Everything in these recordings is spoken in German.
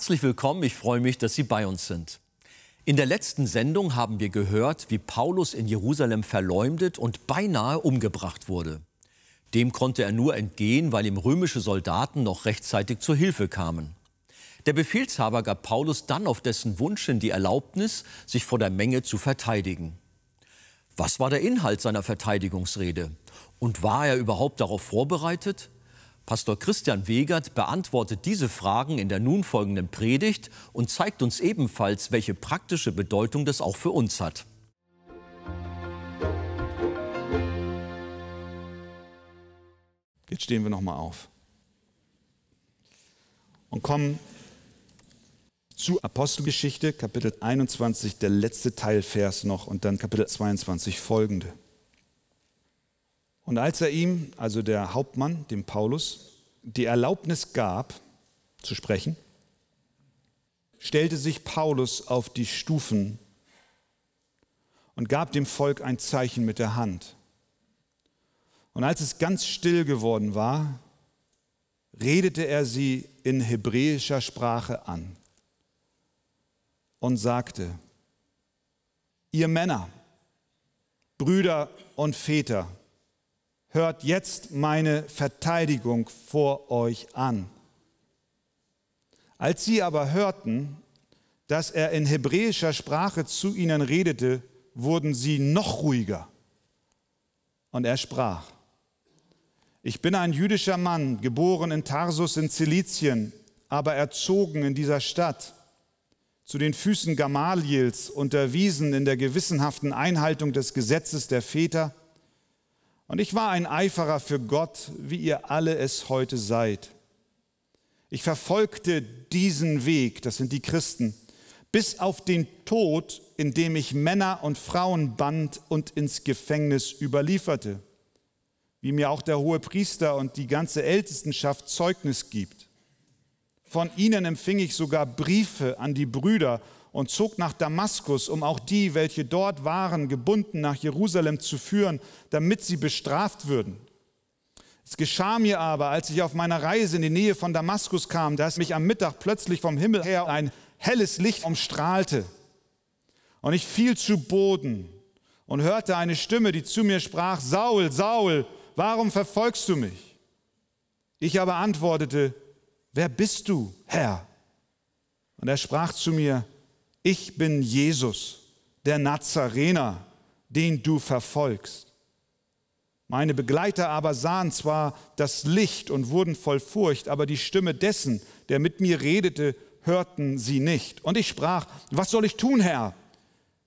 Herzlich willkommen, ich freue mich, dass Sie bei uns sind. In der letzten Sendung haben wir gehört, wie Paulus in Jerusalem verleumdet und beinahe umgebracht wurde. Dem konnte er nur entgehen, weil ihm römische Soldaten noch rechtzeitig zur Hilfe kamen. Der Befehlshaber gab Paulus dann auf dessen Wunsch hin die Erlaubnis, sich vor der Menge zu verteidigen. Was war der Inhalt seiner Verteidigungsrede? Und war er überhaupt darauf vorbereitet? Pastor Christian Wegert beantwortet diese Fragen in der nun folgenden Predigt und zeigt uns ebenfalls, welche praktische Bedeutung das auch für uns hat. Jetzt stehen wir noch mal auf und kommen zu Apostelgeschichte, Kapitel 21, der letzte Teilvers noch und dann Kapitel 22 folgende. Und als er ihm, also der Hauptmann, dem Paulus, die Erlaubnis gab, zu sprechen, stellte sich Paulus auf die Stufen und gab dem Volk ein Zeichen mit der Hand. Und als es ganz still geworden war, redete er sie in hebräischer Sprache an und sagte, ihr Männer, Brüder und Väter, hört jetzt meine Verteidigung vor euch an. Als sie aber hörten, dass er in hebräischer Sprache zu ihnen redete, wurden sie noch ruhiger. Und er sprach, ich bin ein jüdischer Mann, geboren in Tarsus in Zilizien, aber erzogen in dieser Stadt, zu den Füßen Gamaliels unterwiesen in der gewissenhaften Einhaltung des Gesetzes der Väter, und ich war ein Eiferer für Gott, wie ihr alle es heute seid. Ich verfolgte diesen Weg, das sind die Christen, bis auf den Tod, indem ich Männer und Frauen band und ins Gefängnis überlieferte, wie mir auch der hohe Priester und die ganze Ältestenschaft Zeugnis gibt. Von ihnen empfing ich sogar Briefe an die Brüder und zog nach Damaskus, um auch die, welche dort waren, gebunden nach Jerusalem zu führen, damit sie bestraft würden. Es geschah mir aber, als ich auf meiner Reise in die Nähe von Damaskus kam, dass mich am Mittag plötzlich vom Himmel her ein helles Licht umstrahlte. Und ich fiel zu Boden und hörte eine Stimme, die zu mir sprach, Saul, Saul, warum verfolgst du mich? Ich aber antwortete, wer bist du, Herr? Und er sprach zu mir, ich bin Jesus, der Nazarener, den du verfolgst. Meine Begleiter aber sahen zwar das Licht und wurden voll Furcht, aber die Stimme dessen, der mit mir redete, hörten sie nicht. Und ich sprach, was soll ich tun, Herr?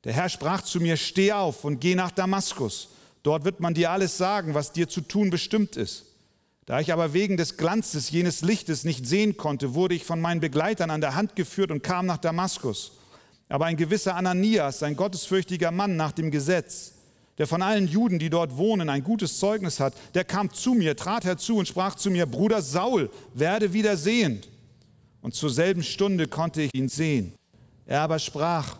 Der Herr sprach zu mir, steh auf und geh nach Damaskus. Dort wird man dir alles sagen, was dir zu tun bestimmt ist. Da ich aber wegen des Glanzes jenes Lichtes nicht sehen konnte, wurde ich von meinen Begleitern an der Hand geführt und kam nach Damaskus. Aber ein gewisser Ananias, ein gottesfürchtiger Mann nach dem Gesetz, der von allen Juden, die dort wohnen, ein gutes Zeugnis hat, der kam zu mir, trat herzu und sprach zu mir, Bruder Saul, werde wieder sehend. Und zur selben Stunde konnte ich ihn sehen. Er aber sprach,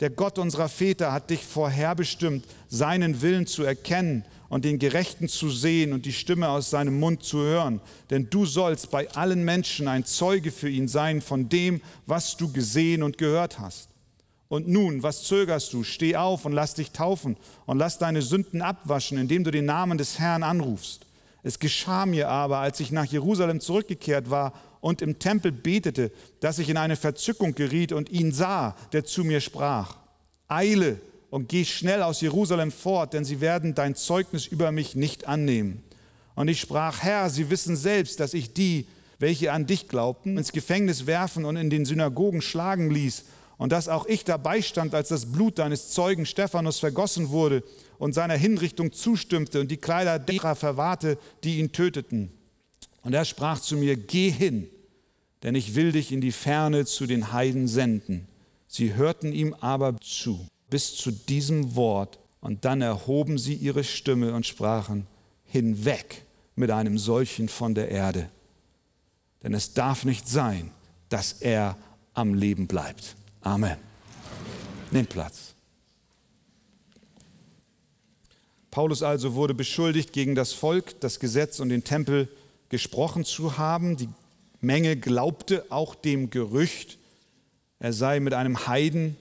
der Gott unserer Väter hat dich vorherbestimmt, seinen Willen zu erkennen und den Gerechten zu sehen und die Stimme aus seinem Mund zu hören. Denn du sollst bei allen Menschen ein Zeuge für ihn sein von dem, was du gesehen und gehört hast. Und nun, was zögerst du? Steh auf und lass dich taufen und lass deine Sünden abwaschen, indem du den Namen des Herrn anrufst. Es geschah mir aber, als ich nach Jerusalem zurückgekehrt war und im Tempel betete, dass ich in eine Verzückung geriet und ihn sah, der zu mir sprach. Eile und geh schnell aus Jerusalem fort, denn sie werden dein Zeugnis über mich nicht annehmen. Und ich sprach, Herr, sie wissen selbst, dass ich die, welche an dich glaubten, ins Gefängnis werfen und in den Synagogen schlagen ließ und dass auch ich dabei stand, als das Blut deines Zeugen Stephanus vergossen wurde und seiner Hinrichtung zustimmte und die Kleider derer verwahrte, die ihn töteten. Und er sprach zu mir, geh hin, denn ich will dich in die Ferne zu den Heiden senden. Sie hörten ihm aber zu, bis zu diesem Wort, und dann erhoben sie ihre Stimme und sprachen, hinweg mit einem solchen von der Erde. Denn es darf nicht sein, dass er am Leben bleibt. Amen. Nehmt Platz. Paulus also wurde beschuldigt, gegen das Volk, das Gesetz und den Tempel gesprochen zu haben. Die Menge glaubte auch dem Gerücht, er sei mit einem Heiden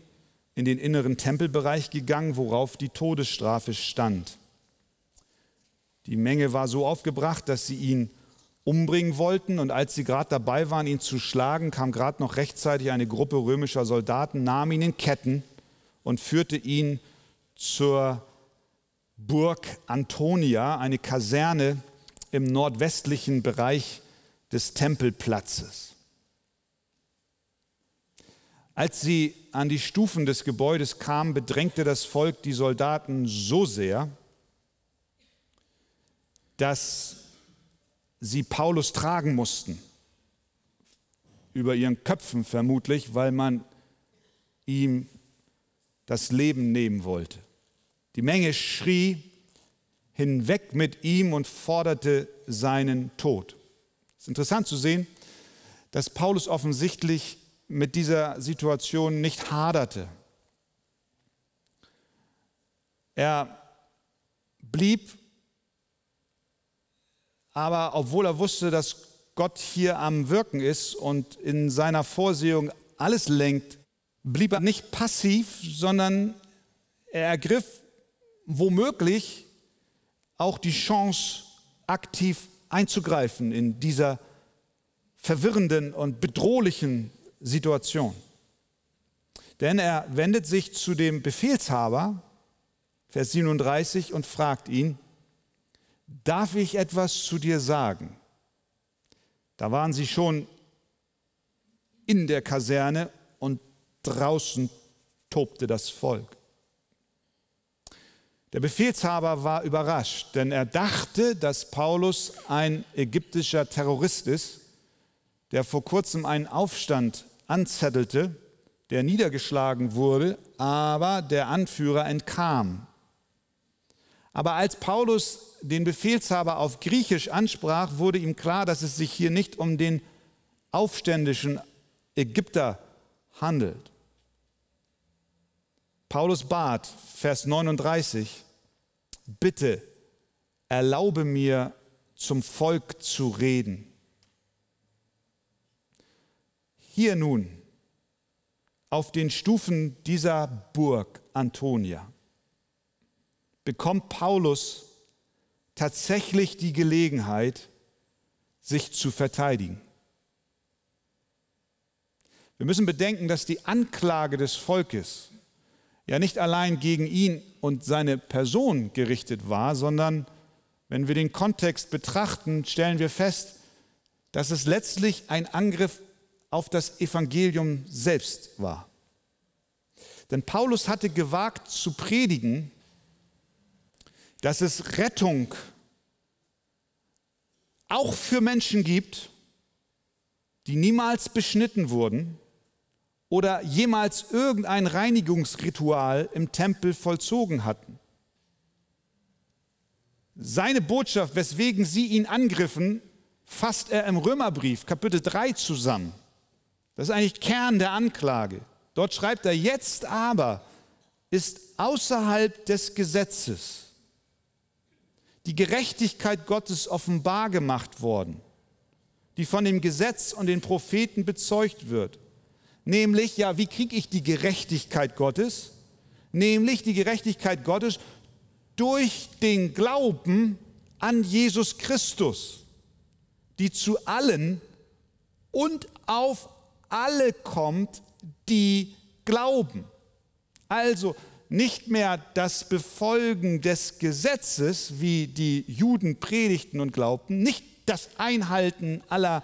in den inneren Tempelbereich gegangen, worauf die Todesstrafe stand. Die Menge war so aufgebracht, dass sie ihn umbringen wollten und als sie gerade dabei waren, ihn zu schlagen, kam gerade noch rechtzeitig eine Gruppe römischer Soldaten, nahm ihn in Ketten und führte ihn zur Burg Antonia, eine Kaserne im nordwestlichen Bereich des Tempelplatzes. Als sie an die Stufen des Gebäudes kamen, bedrängte das Volk die Soldaten so sehr, dass sie Paulus tragen mussten, über ihren Köpfen vermutlich, weil man ihm das Leben nehmen wollte. Die Menge schrie hinweg mit ihm und forderte seinen Tod. Es ist interessant zu sehen, dass Paulus offensichtlich mit dieser Situation nicht haderte. Er blieb, aber obwohl er wusste, dass Gott hier am Wirken ist und in seiner Vorsehung alles lenkt, blieb er nicht passiv, sondern er ergriff womöglich auch die Chance, aktiv einzugreifen in dieser verwirrenden und bedrohlichen Situation. Denn er wendet sich zu dem Befehlshaber, Vers 37, und fragt ihn, darf ich etwas zu dir sagen? Da waren sie schon in der Kaserne und draußen tobte das Volk. Der Befehlshaber war überrascht, denn er dachte, dass Paulus ein ägyptischer Terrorist ist, der vor kurzem einen Aufstand anzettelte, der niedergeschlagen wurde, aber der Anführer entkam. Aber als Paulus den Befehlshaber auf Griechisch ansprach, wurde ihm klar, dass es sich hier nicht um den aufständischen Ägypter handelt. Paulus bat, Vers 39, bitte erlaube mir zum Volk zu reden. Hier nun, auf den Stufen dieser Burg Antonia, bekommt Paulus tatsächlich die Gelegenheit, sich zu verteidigen. Wir müssen bedenken, dass die Anklage des Volkes ja nicht allein gegen ihn und seine Person gerichtet war, sondern wenn wir den Kontext betrachten, stellen wir fest, dass es letztlich ein Angriff auf das Evangelium selbst war. Denn Paulus hatte gewagt zu predigen, dass es Rettung auch für Menschen gibt, die niemals beschnitten wurden oder jemals irgendein Reinigungsritual im Tempel vollzogen hatten. Seine Botschaft, weswegen sie ihn angriffen, fasst er im Römerbrief Kapitel 3 zusammen. Das ist eigentlich Kern der Anklage. Dort schreibt er, jetzt aber ist außerhalb des Gesetzes die Gerechtigkeit Gottes offenbar gemacht worden, die von dem Gesetz und den Propheten bezeugt wird. Nämlich, ja, wie kriege ich die Gerechtigkeit Gottes? Nämlich die Gerechtigkeit Gottes durch den Glauben an Jesus Christus, die zu allen und auf alle kommt, die glauben. Also nicht mehr das Befolgen des Gesetzes, wie die Juden predigten und glaubten, nicht das Einhalten aller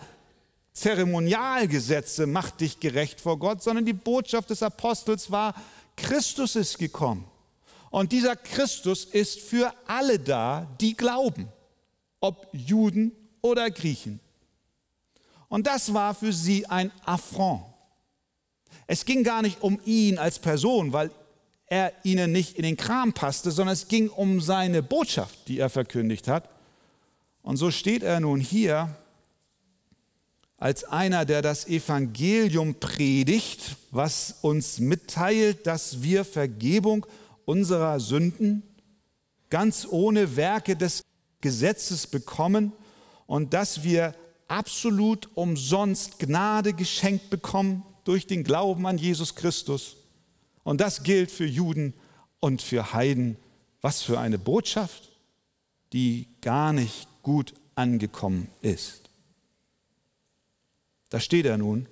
Zeremonialgesetze macht dich gerecht vor Gott, sondern die Botschaft des Apostels war, Christus ist gekommen. Und dieser Christus ist für alle da, die glauben, ob Juden oder Griechen. Und das war für sie ein Affront. Es ging gar nicht um ihn als Person, weil er ihnen nicht in den Kram passte, sondern es ging um seine Botschaft, die er verkündigt hat. Und so steht er nun hier als einer, der das Evangelium predigt, was uns mitteilt, dass wir Vergebung unserer Sünden ganz ohne Werke des Gesetzes bekommen und dass wir absolut umsonst Gnade geschenkt bekommen durch den Glauben an Jesus Christus. Und das gilt für Juden und für Heiden. Was für eine Botschaft, die gar nicht gut angekommen ist. Da steht er nun,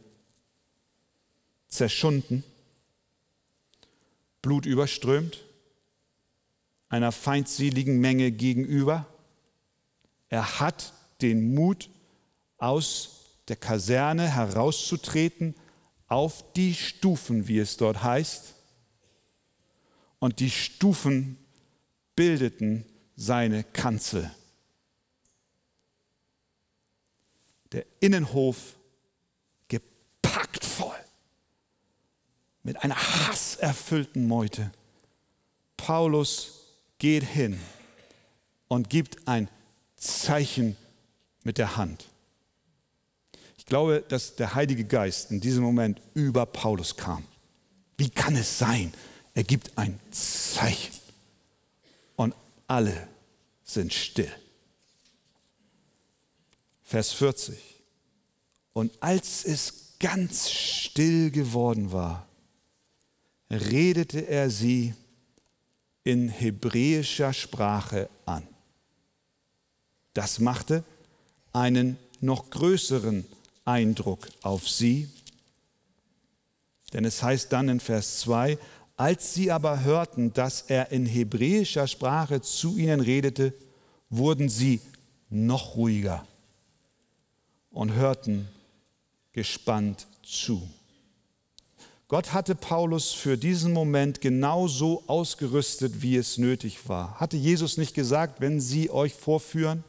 zerschunden, blutüberströmt, einer feindseligen Menge gegenüber. Er hat den Mut, aus der Kaserne herauszutreten auf die Stufen, wie es dort heißt. Und die Stufen bildeten seine Kanzel. Der Innenhof gepackt voll mit einer hasserfüllten Meute. Paulus geht hin und gibt ein Zeichen mit der Hand. Ich glaube, dass der Heilige Geist in diesem Moment über Paulus kam. Wie kann es sein? Er gibt ein Zeichen und alle sind still. Vers 40. Und als es ganz still geworden war, redete er sie in hebräischer Sprache an. Das machte einen noch größeren Eindruck auf sie. Denn es heißt dann in Vers 2, als sie aber hörten, dass er in hebräischer Sprache zu ihnen redete, wurden sie noch ruhiger und hörten gespannt zu. Gott hatte Paulus für diesen Moment genau so ausgerüstet, wie es nötig war. Hatte Jesus nicht gesagt, wenn sie euch vorführen,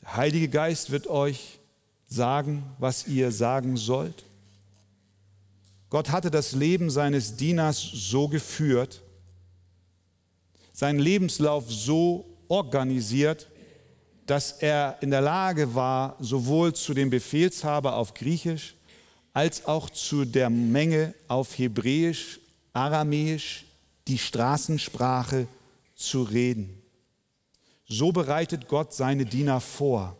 der Heilige Geist wird euch sagen, was ihr sagen sollt? Gott hatte das Leben seines Dieners so geführt, seinen Lebenslauf so organisiert, dass er in der Lage war, sowohl zu dem Befehlshaber auf Griechisch als auch zu der Menge auf Hebräisch, Aramäisch, die Straßensprache zu reden. So bereitet Gott seine Diener vor.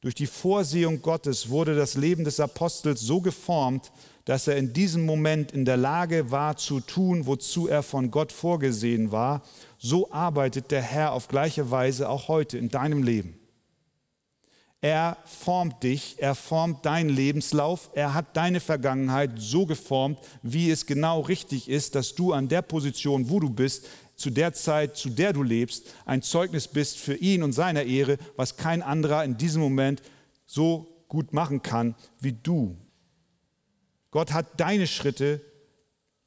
Durch die Vorsehung Gottes wurde das Leben des Apostels so geformt, dass er in diesem Moment in der Lage war zu tun, wozu er von Gott vorgesehen war. So arbeitet der Herr auf gleiche Weise auch heute in deinem Leben. Er formt dich, er formt deinen Lebenslauf, er hat deine Vergangenheit so geformt, wie es genau richtig ist, dass du an der Position, wo du bist, zu der Zeit, zu der du lebst, ein Zeugnis bist für ihn und seiner Ehre, was kein anderer in diesem Moment so gut machen kann wie du. Gott hat deine Schritte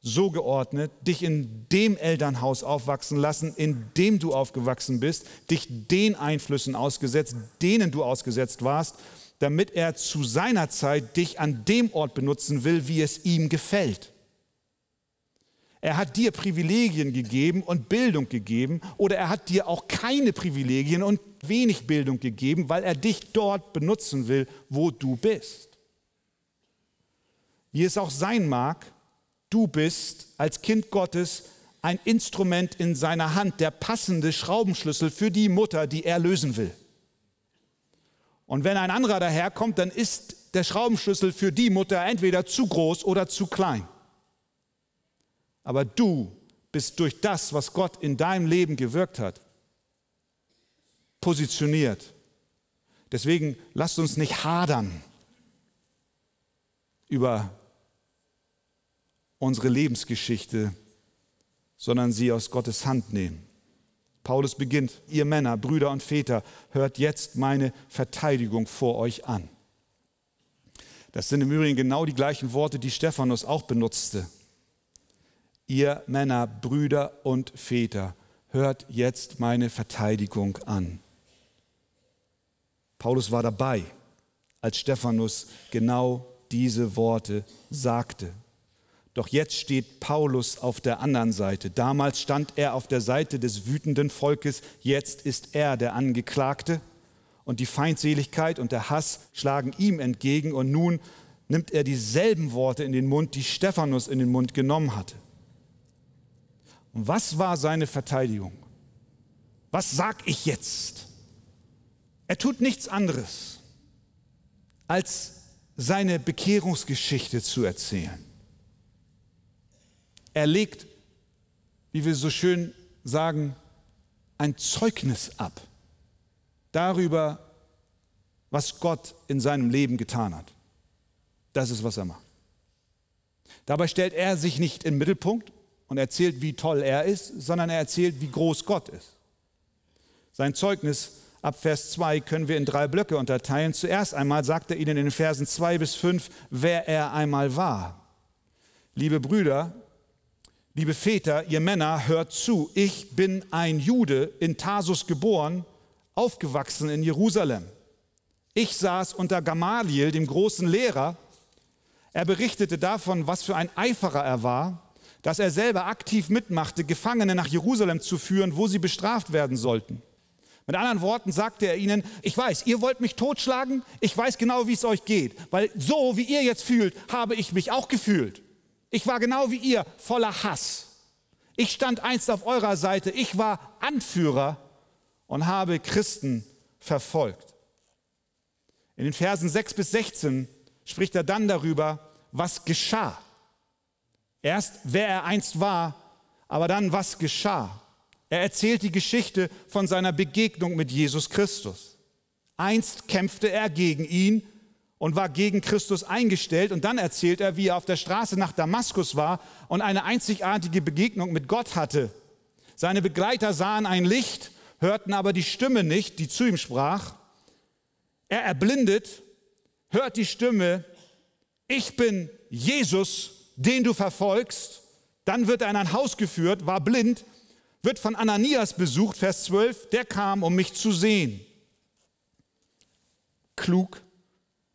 so geordnet, dich in dem Elternhaus aufwachsen lassen, in dem du aufgewachsen bist, dich den Einflüssen ausgesetzt, denen du ausgesetzt warst, damit er zu seiner Zeit dich an dem Ort benutzen will, wie es ihm gefällt. Er hat dir Privilegien gegeben und Bildung gegeben oder er hat dir auch keine Privilegien und wenig Bildung gegeben, weil er dich dort benutzen will, wo du bist. Wie es auch sein mag, Du bist als Kind Gottes ein Instrument in seiner Hand, der passende Schraubenschlüssel für die Mutter, die er lösen will. Und wenn ein anderer daherkommt, dann ist der Schraubenschlüssel für die Mutter entweder zu groß oder zu klein. Aber du bist durch das, was Gott in deinem Leben gewirkt hat, positioniert. Deswegen lasst uns nicht hadern über unsere Lebensgeschichte, sondern sie aus Gottes Hand nehmen. Paulus beginnt, ihr Männer, Brüder und Väter, hört jetzt meine Verteidigung vor euch an. Das sind im Übrigen genau die gleichen Worte, die Stephanus auch benutzte. Ihr Männer, Brüder und Väter, hört jetzt meine Verteidigung an. Paulus war dabei, als Stephanus genau diese Worte sagte. Doch jetzt steht Paulus auf der anderen Seite. Damals stand er auf der Seite des wütenden Volkes, jetzt ist er der Angeklagte. Und die Feindseligkeit und der Hass schlagen ihm entgegen und nun nimmt er dieselben Worte in den Mund, die Stephanus in den Mund genommen hatte. Und was war seine Verteidigung? Was sag ich jetzt? Er tut nichts anderes, als seine Bekehrungsgeschichte zu erzählen. Er legt, wie wir so schön sagen, ein Zeugnis ab darüber, was Gott in seinem Leben getan hat. Das ist, was er macht. Dabei stellt er sich nicht im Mittelpunkt und erzählt, wie toll er ist, sondern er erzählt, wie groß Gott ist. Sein Zeugnis ab Vers 2 können wir in drei Blöcke unterteilen. Zuerst einmal sagt er ihnen in den Versen 2 bis 5, wer er einmal war. Liebe Brüder, liebe Väter, ihr Männer, hört zu. Ich bin ein Jude, in Tarsus geboren, aufgewachsen in Jerusalem. Ich saß unter Gamaliel, dem großen Lehrer. Er berichtete davon, was für ein Eiferer er war, dass er selber aktiv mitmachte, Gefangene nach Jerusalem zu führen, wo sie bestraft werden sollten. Mit anderen Worten sagte er ihnen, ich weiß, ihr wollt mich totschlagen, ich weiß genau, wie es euch geht, weil so wie ihr jetzt fühlt, habe ich mich auch gefühlt. Ich war genau wie ihr voller Hass. Ich stand einst auf eurer Seite, ich war Anführer und habe Christen verfolgt. In den Versen 6 bis 16 spricht er dann darüber, was geschah. Erst wer er einst war, aber dann was geschah. Er erzählt die Geschichte von seiner Begegnung mit Jesus Christus. Einst kämpfte er gegen ihn und war gegen Christus eingestellt und dann erzählt er, wie er auf der Straße nach Damaskus war und eine einzigartige Begegnung mit Gott hatte. Seine Begleiter sahen ein Licht, hörten aber die Stimme nicht, die zu ihm sprach. Er erblindet, hört die Stimme, ich bin Jesus, den du verfolgst. Dann wird er in ein Haus geführt, war blind, wird von Ananias besucht, Vers 12, der kam, um mich zu sehen. Klug,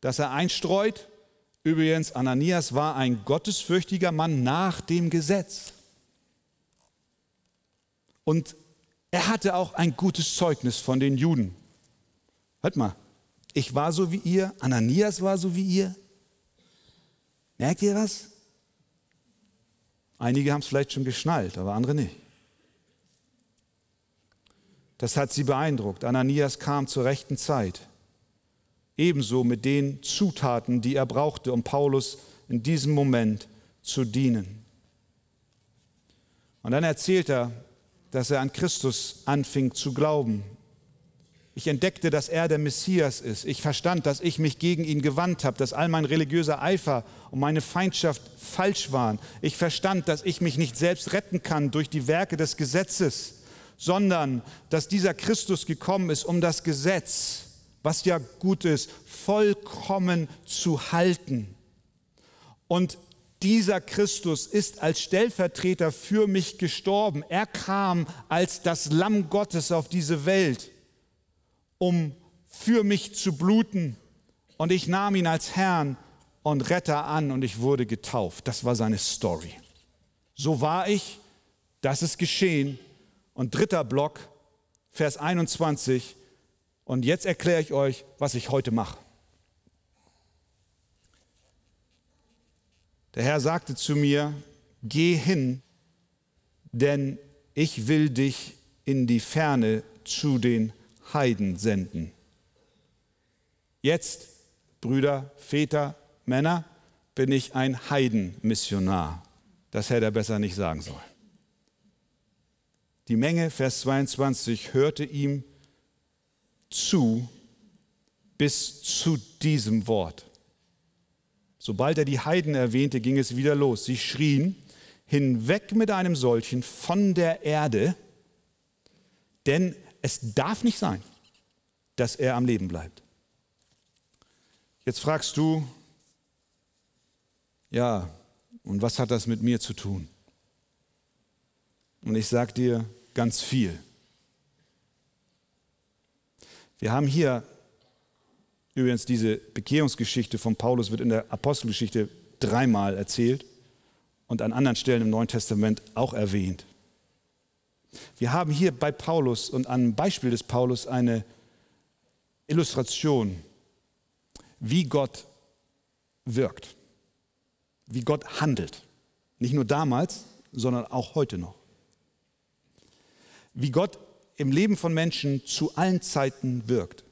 dass er einstreut. Übrigens, Ananias war ein gottesfürchtiger Mann nach dem Gesetz. Und er hatte auch ein gutes Zeugnis von den Juden. Hört mal, ich war so wie ihr, Ananias war so wie ihr. Merkt ihr was? Einige haben es vielleicht schon geschnallt, aber andere nicht. Das hat sie beeindruckt. Ananias kam zur rechten Zeit. Ebenso mit den Zutaten, die er brauchte, um Paulus in diesem Moment zu dienen. Und dann erzählt er, dass er an Christus anfing zu glauben ich entdeckte, dass er der Messias ist. Ich verstand, dass ich mich gegen ihn gewandt habe, dass all mein religiöser Eifer und meine Feindschaft falsch waren. Ich verstand, dass ich mich nicht selbst retten kann durch die Werke des Gesetzes, sondern dass dieser Christus gekommen ist, um das Gesetz, was ja gut ist, vollkommen zu halten. Und dieser Christus ist als Stellvertreter für mich gestorben. Er kam als das Lamm Gottes auf diese Welt um für mich zu bluten. Und ich nahm ihn als Herrn und Retter an und ich wurde getauft. Das war seine Story. So war ich, das ist geschehen. Und dritter Block, Vers 21. Und jetzt erkläre ich euch, was ich heute mache. Der Herr sagte zu mir, geh hin, denn ich will dich in die Ferne zu den Heiden senden. Jetzt, Brüder, Väter, Männer, bin ich ein Heidenmissionar. Das hätte er besser nicht sagen sollen. Die Menge, Vers 22, hörte ihm zu bis zu diesem Wort. Sobald er die Heiden erwähnte, ging es wieder los. Sie schrien, hinweg mit einem solchen von der Erde, denn es darf nicht sein, dass er am Leben bleibt. Jetzt fragst du, ja, und was hat das mit mir zu tun? Und ich sage dir ganz viel. Wir haben hier übrigens diese Bekehrungsgeschichte von Paulus wird in der Apostelgeschichte dreimal erzählt und an anderen Stellen im Neuen Testament auch erwähnt. Wir haben hier bei Paulus und am Beispiel des Paulus eine Illustration, wie Gott wirkt, wie Gott handelt. Nicht nur damals, sondern auch heute noch. Wie Gott im Leben von Menschen zu allen Zeiten wirkt.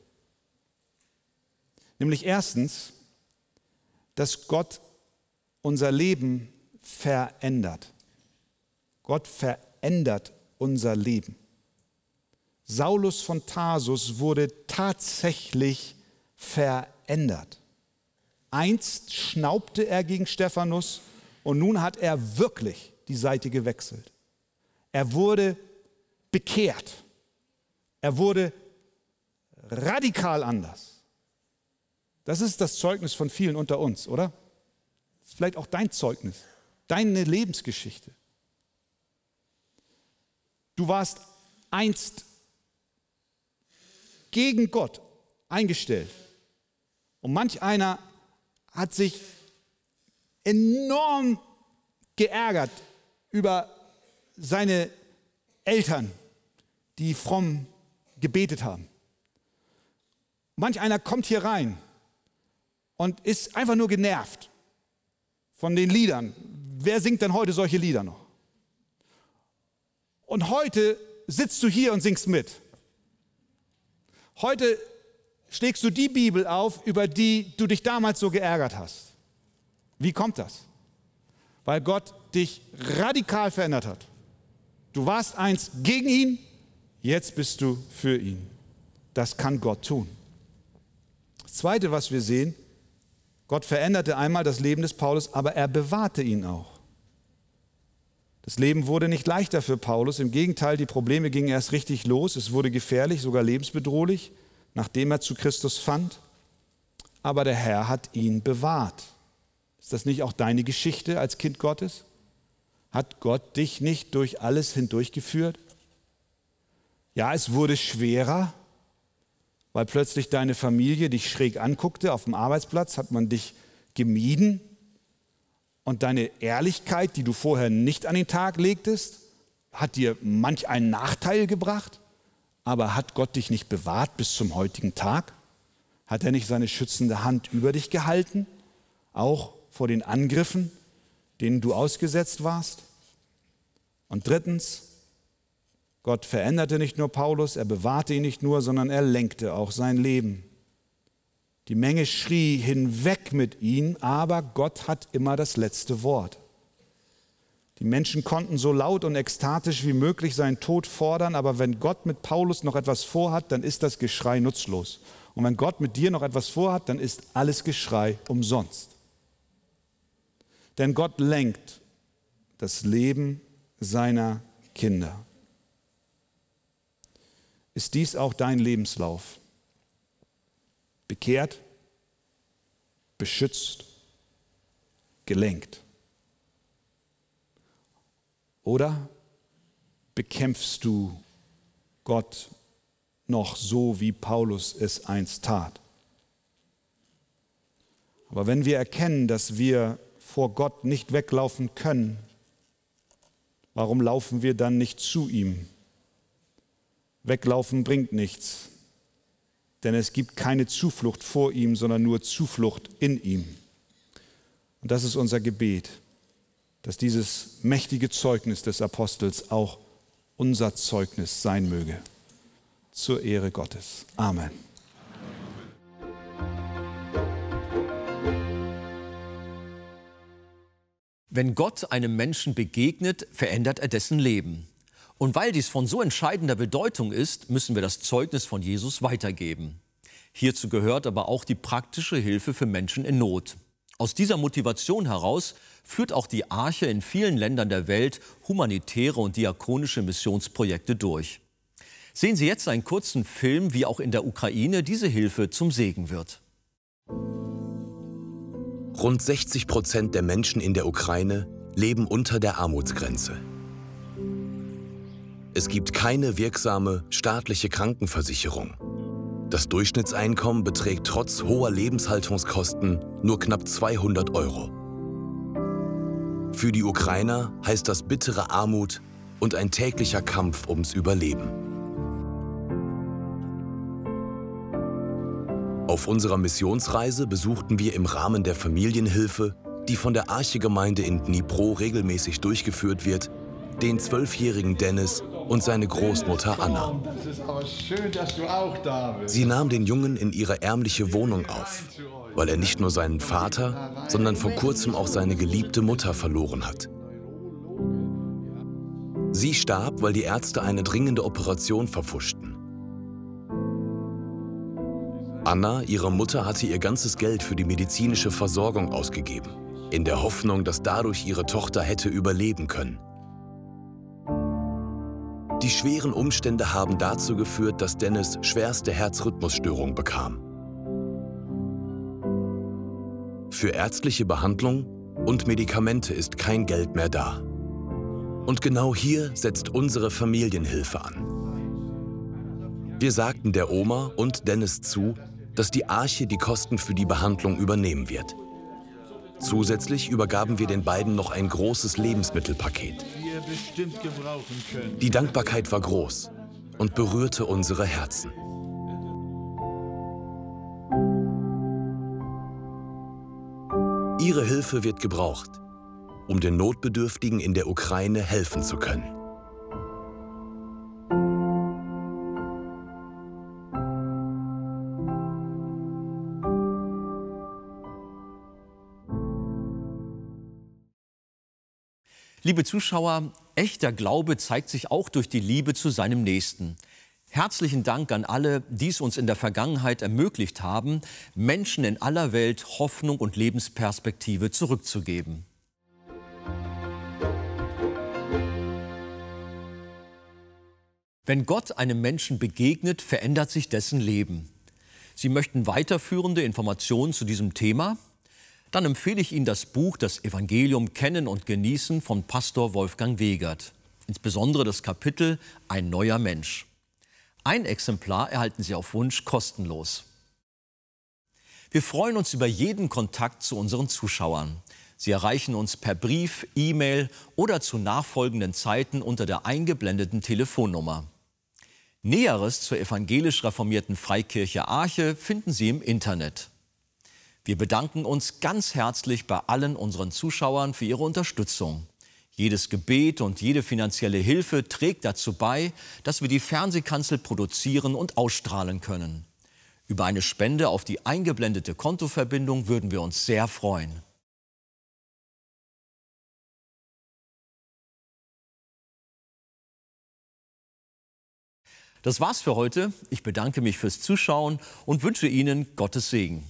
Nämlich erstens, dass Gott unser Leben verändert. Gott verändert unser Leben. Saulus von Tarsus wurde tatsächlich verändert. Einst schnaubte er gegen Stephanus und nun hat er wirklich die Seite gewechselt. Er wurde bekehrt. Er wurde radikal anders. Das ist das Zeugnis von vielen unter uns, oder? Das ist vielleicht auch dein Zeugnis, deine Lebensgeschichte. Du warst einst gegen Gott eingestellt. Und manch einer hat sich enorm geärgert über seine Eltern, die fromm gebetet haben. Manch einer kommt hier rein und ist einfach nur genervt von den Liedern. Wer singt denn heute solche Lieder noch? Und heute sitzt du hier und singst mit. Heute schlägst du die Bibel auf, über die du dich damals so geärgert hast. Wie kommt das? Weil Gott dich radikal verändert hat. Du warst einst gegen ihn, jetzt bist du für ihn. Das kann Gott tun. Das Zweite, was wir sehen, Gott veränderte einmal das Leben des Paulus, aber er bewahrte ihn auch. Das Leben wurde nicht leichter für Paulus, im Gegenteil, die Probleme gingen erst richtig los, es wurde gefährlich, sogar lebensbedrohlich, nachdem er zu Christus fand, aber der Herr hat ihn bewahrt. Ist das nicht auch deine Geschichte als Kind Gottes? Hat Gott dich nicht durch alles hindurchgeführt? Ja, es wurde schwerer, weil plötzlich deine Familie dich schräg anguckte. Auf dem Arbeitsplatz hat man dich gemieden. Und deine Ehrlichkeit, die du vorher nicht an den Tag legtest, hat dir manch einen Nachteil gebracht. Aber hat Gott dich nicht bewahrt bis zum heutigen Tag? Hat er nicht seine schützende Hand über dich gehalten, auch vor den Angriffen, denen du ausgesetzt warst? Und drittens, Gott veränderte nicht nur Paulus, er bewahrte ihn nicht nur, sondern er lenkte auch sein Leben. Die Menge schrie hinweg mit ihm, aber Gott hat immer das letzte Wort. Die Menschen konnten so laut und ekstatisch wie möglich seinen Tod fordern, aber wenn Gott mit Paulus noch etwas vorhat, dann ist das Geschrei nutzlos. Und wenn Gott mit dir noch etwas vorhat, dann ist alles Geschrei umsonst. Denn Gott lenkt das Leben seiner Kinder. Ist dies auch dein Lebenslauf? Bekehrt, beschützt, gelenkt. Oder bekämpfst du Gott noch so, wie Paulus es einst tat? Aber wenn wir erkennen, dass wir vor Gott nicht weglaufen können, warum laufen wir dann nicht zu ihm? Weglaufen bringt nichts, denn es gibt keine Zuflucht vor ihm, sondern nur Zuflucht in ihm. Und das ist unser Gebet dass dieses mächtige Zeugnis des Apostels auch unser Zeugnis sein möge. Zur Ehre Gottes. Amen. Wenn Gott einem Menschen begegnet, verändert er dessen Leben. Und weil dies von so entscheidender Bedeutung ist, müssen wir das Zeugnis von Jesus weitergeben. Hierzu gehört aber auch die praktische Hilfe für Menschen in Not. Aus dieser Motivation heraus führt auch die Arche in vielen Ländern der Welt humanitäre und diakonische Missionsprojekte durch. Sehen Sie jetzt einen kurzen Film, wie auch in der Ukraine diese Hilfe zum Segen wird. Rund 60 Prozent der Menschen in der Ukraine leben unter der Armutsgrenze. Es gibt keine wirksame staatliche Krankenversicherung. Das Durchschnittseinkommen beträgt trotz hoher Lebenshaltungskosten nur knapp 200 Euro. Für die Ukrainer heißt das bittere Armut und ein täglicher Kampf ums Überleben. Auf unserer Missionsreise besuchten wir im Rahmen der Familienhilfe, die von der Archegemeinde in Dnipro regelmäßig durchgeführt wird, den zwölfjährigen Dennis und seine Großmutter Anna. Sie nahm den Jungen in ihre ärmliche Wohnung auf, weil er nicht nur seinen Vater, sondern vor kurzem auch seine geliebte Mutter verloren hat. Sie starb, weil die Ärzte eine dringende Operation verpfuschten. Anna, ihre Mutter, hatte ihr ganzes Geld für die medizinische Versorgung ausgegeben, in der Hoffnung, dass dadurch ihre Tochter hätte überleben können. Die schweren Umstände haben dazu geführt, dass Dennis schwerste Herzrhythmusstörung bekam. Für ärztliche Behandlung und Medikamente ist kein Geld mehr da. Und genau hier setzt unsere Familienhilfe an. Wir sagten der Oma und Dennis zu, dass die Arche die Kosten für die Behandlung übernehmen wird. Zusätzlich übergaben wir den beiden noch ein großes Lebensmittelpaket. Wir bestimmt gebrauchen können. Die Dankbarkeit war groß und berührte unsere Herzen. Ihre Hilfe wird gebraucht, um den Notbedürftigen in der Ukraine helfen zu können. Liebe Zuschauer, echter Glaube zeigt sich auch durch die Liebe zu seinem Nächsten. Herzlichen Dank an alle, die es uns in der Vergangenheit ermöglicht haben, Menschen in aller Welt Hoffnung und Lebensperspektive zurückzugeben. Wenn Gott einem Menschen begegnet, verändert sich dessen Leben. Sie möchten weiterführende Informationen zu diesem Thema? Dann empfehle ich Ihnen das Buch Das Evangelium Kennen und Genießen von Pastor Wolfgang Wegert, insbesondere das Kapitel Ein neuer Mensch. Ein Exemplar erhalten Sie auf Wunsch kostenlos. Wir freuen uns über jeden Kontakt zu unseren Zuschauern. Sie erreichen uns per Brief, E-Mail oder zu nachfolgenden Zeiten unter der eingeblendeten Telefonnummer. Näheres zur evangelisch reformierten Freikirche Arche finden Sie im Internet. Wir bedanken uns ganz herzlich bei allen unseren Zuschauern für ihre Unterstützung. Jedes Gebet und jede finanzielle Hilfe trägt dazu bei, dass wir die Fernsehkanzel produzieren und ausstrahlen können. Über eine Spende auf die eingeblendete Kontoverbindung würden wir uns sehr freuen. Das war's für heute. Ich bedanke mich fürs Zuschauen und wünsche Ihnen Gottes Segen.